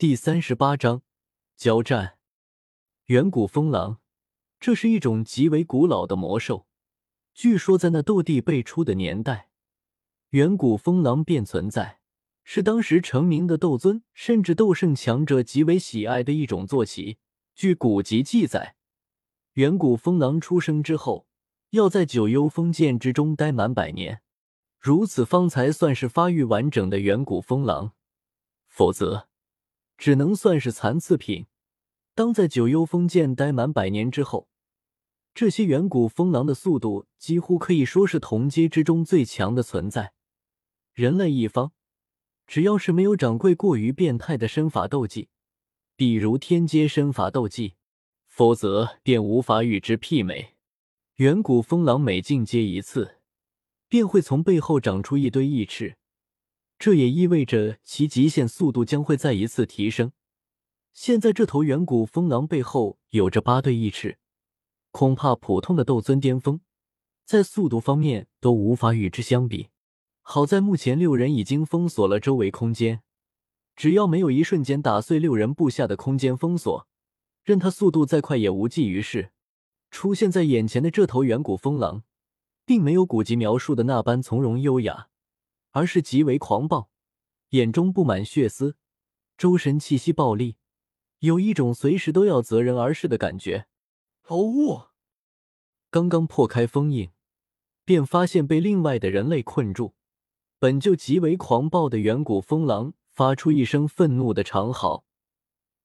第三十八章交战。远古风狼，这是一种极为古老的魔兽。据说在那斗帝辈出的年代，远古风狼便存在，是当时成名的斗尊甚至斗圣强者极为喜爱的一种坐骑。据古籍记载，远古风狼出生之后，要在九幽封建之中待满百年。如此方才算是发育完整的远古风狼，否则只能算是残次品。当在九幽封建待满百年之后，这些远古风狼的速度几乎可以说是同阶之中最强的存在。人类一方，只要是没有掌柜过于变态的身法斗技，比如天阶身法斗技，否则便无法与之媲美。远古风狼每进阶一次。便会从背后长出一堆翼翅，这也意味着其极限速度将会再一次提升。现在这头远古风狼背后有着八对翼翅，恐怕普通的斗尊巅峰在速度方面都无法与之相比。好在目前六人已经封锁了周围空间，只要没有一瞬间打碎六人布下的空间封锁，任他速度再快也无济于事。出现在眼前的这头远古风狼。并没有古籍描述的那般从容优雅，而是极为狂暴，眼中布满血丝，周身气息暴戾，有一种随时都要择人而噬的感觉。哦，刚刚破开封印，便发现被另外的人类困住。本就极为狂暴的远古风狼发出一声愤怒的长嚎，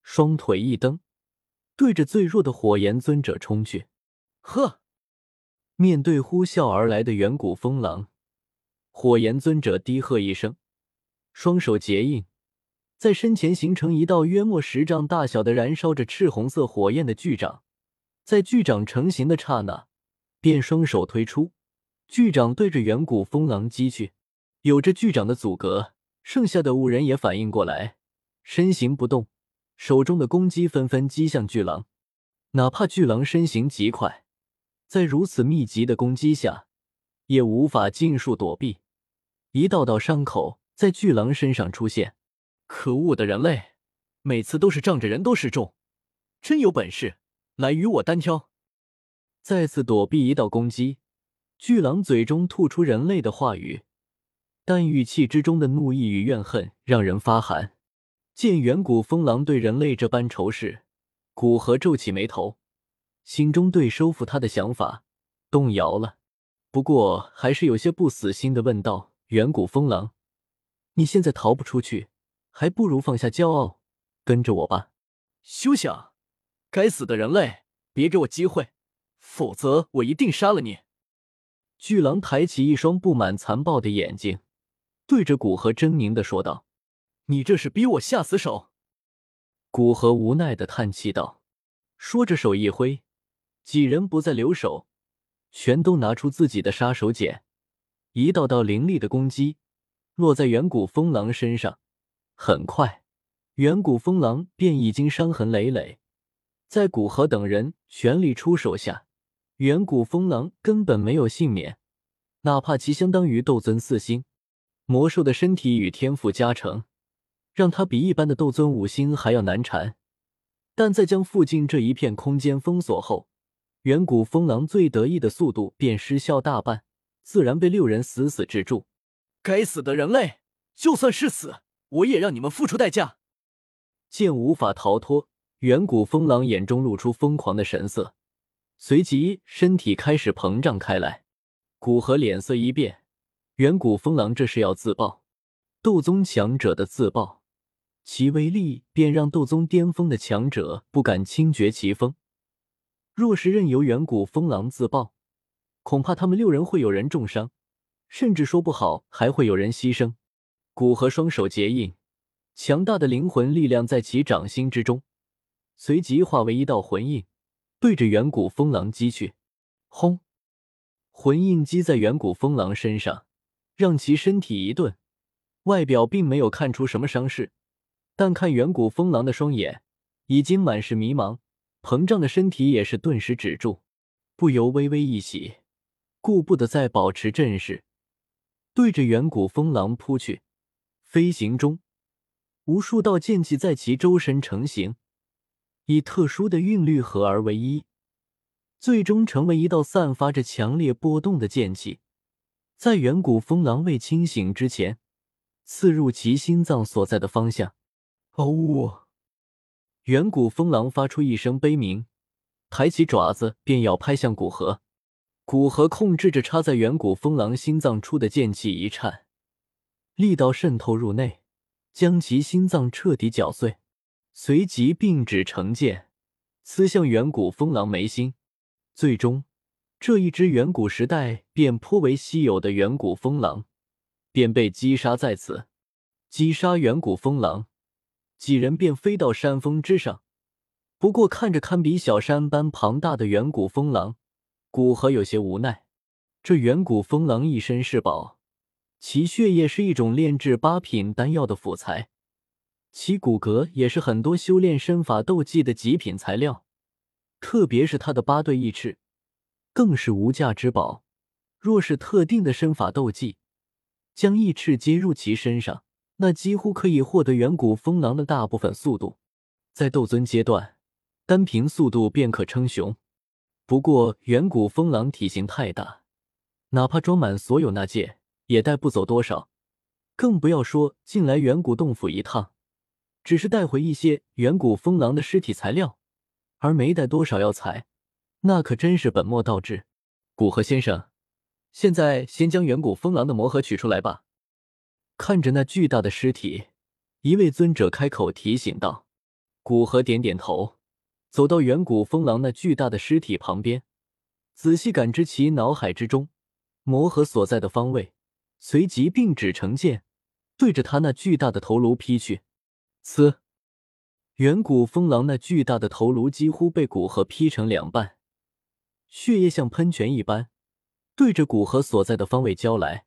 双腿一蹬，对着最弱的火焰尊者冲去。呵！面对呼啸而来的远古风狼，火炎尊者低喝一声，双手结印，在身前形成一道约莫十丈大小的燃烧着赤红色火焰的巨掌。在巨掌成型的刹那，便双手推出，巨掌对着远古风狼击去。有着巨掌的阻隔，剩下的五人也反应过来，身形不动，手中的攻击纷纷击向巨狼。哪怕巨狼身形极快。在如此密集的攻击下，也无法尽数躲避，一道道伤口在巨狼身上出现。可恶的人类，每次都是仗着人多势众，真有本事来与我单挑！再次躲避一道攻击，巨狼嘴中吐出人类的话语，但语气之中的怒意与怨恨让人发寒。见远古风狼对人类这般仇视，古河皱起眉头。心中对收复他的想法动摇了，不过还是有些不死心的问道：“远古风狼，你现在逃不出去，还不如放下骄傲，跟着我吧。”休想！该死的人类，别给我机会，否则我一定杀了你！巨狼抬起一双布满残暴的眼睛，对着古河狰狞的说道：“你这是逼我下死手！”古河无奈的叹气道，说着手一挥。几人不再留手，全都拿出自己的杀手锏，一道道凌厉的攻击落在远古风狼身上。很快，远古风狼便已经伤痕累累。在古河等人全力出手下，远古风狼根本没有幸免。哪怕其相当于斗尊四星魔兽的身体与天赋加成，让他比一般的斗尊五星还要难缠。但在将附近这一片空间封锁后，远古风狼最得意的速度便失效大半，自然被六人死死制住。该死的人类，就算是死，我也让你们付出代价！见无法逃脱，远古风狼眼中露出疯狂的神色，随即身体开始膨胀开来。古河脸色一变，远古风狼这是要自爆，斗宗强者的自爆，其威力便让斗宗巅峰的强者不敢轻绝其锋。若是任由远古风狼自爆，恐怕他们六人会有人重伤，甚至说不好还会有人牺牲。古河双手结印，强大的灵魂力量在其掌心之中，随即化为一道魂印，对着远古风狼击去。轰！魂印击在远古风狼身上，让其身体一顿，外表并没有看出什么伤势，但看远古风狼的双眼，已经满是迷茫。膨胀的身体也是顿时止住，不由微微一喜，顾不得再保持阵势，对着远古风狼扑去。飞行中，无数道剑气在其周身成型，以特殊的韵律合而为一，最终成为一道散发着强烈波动的剑气，在远古风狼未清醒之前，刺入其心脏所在的方向。哦！远古风狼发出一声悲鸣，抬起爪子便要拍向古河。古河控制着插在远古风狼心脏处的剑气一颤，力道渗透入内，将其心脏彻底搅碎，随即并指成剑，刺向远古风狼眉心。最终，这一只远古时代便颇为稀有的远古风狼便被击杀在此。击杀远古风狼，几人便飞到山峰之上。不过，看着堪比小山般庞大的远古风狼。古河有些无奈，这远古风狼一身是宝，其血液是一种炼制八品丹药的辅材，其骨骼也是很多修炼身法斗技的极品材料，特别是他的八对翼翅，更是无价之宝。若是特定的身法斗技，将翼翅接入其身上，那几乎可以获得远古风狼的大部分速度，在斗尊阶段，单凭速度便可称雄。不过，远古风狼体型太大，哪怕装满所有纳戒，也带不走多少。更不要说进来远古洞府一趟，只是带回一些远古风狼的尸体材料，而没带多少药材，那可真是本末倒置。古河先生，现在先将远古风狼的魔核取出来吧。看着那巨大的尸体，一位尊者开口提醒道。古河点点头。走到远古风狼那巨大的尸体旁边，仔细感知其脑海之中魔核所在的方位，随即并指成剑，对着他那巨大的头颅劈去。呲！远古风狼那巨大的头颅几乎被古核劈成两半，血液像喷泉一般对着古核所在的方位浇来。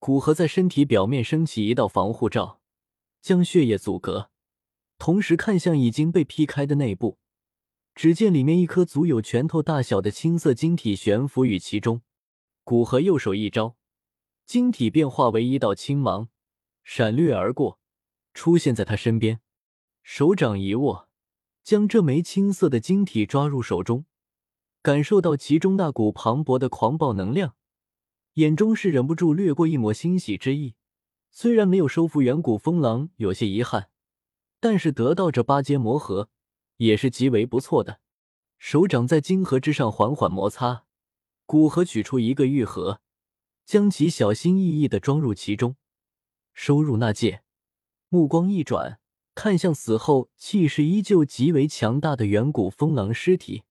古核在身体表面升起一道防护罩，将血液阻隔，同时看向已经被劈开的内部。只见里面一颗足有拳头大小的青色晶体悬浮于其中，古河右手一招，晶体便化为一道青芒，闪掠而过，出现在他身边。手掌一握，将这枚青色的晶体抓入手中，感受到其中那股磅礴的狂暴能量，眼中是忍不住掠过一抹欣喜之意。虽然没有收服远古风狼，有些遗憾，但是得到这八阶魔核。也是极为不错的。手掌在晶核之上缓缓摩擦，古河取出一个玉盒，将其小心翼翼的装入其中，收入纳戒。目光一转，看向死后气势依旧极为强大的远古风狼尸体，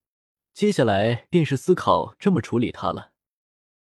接下来便是思考这么处理他了。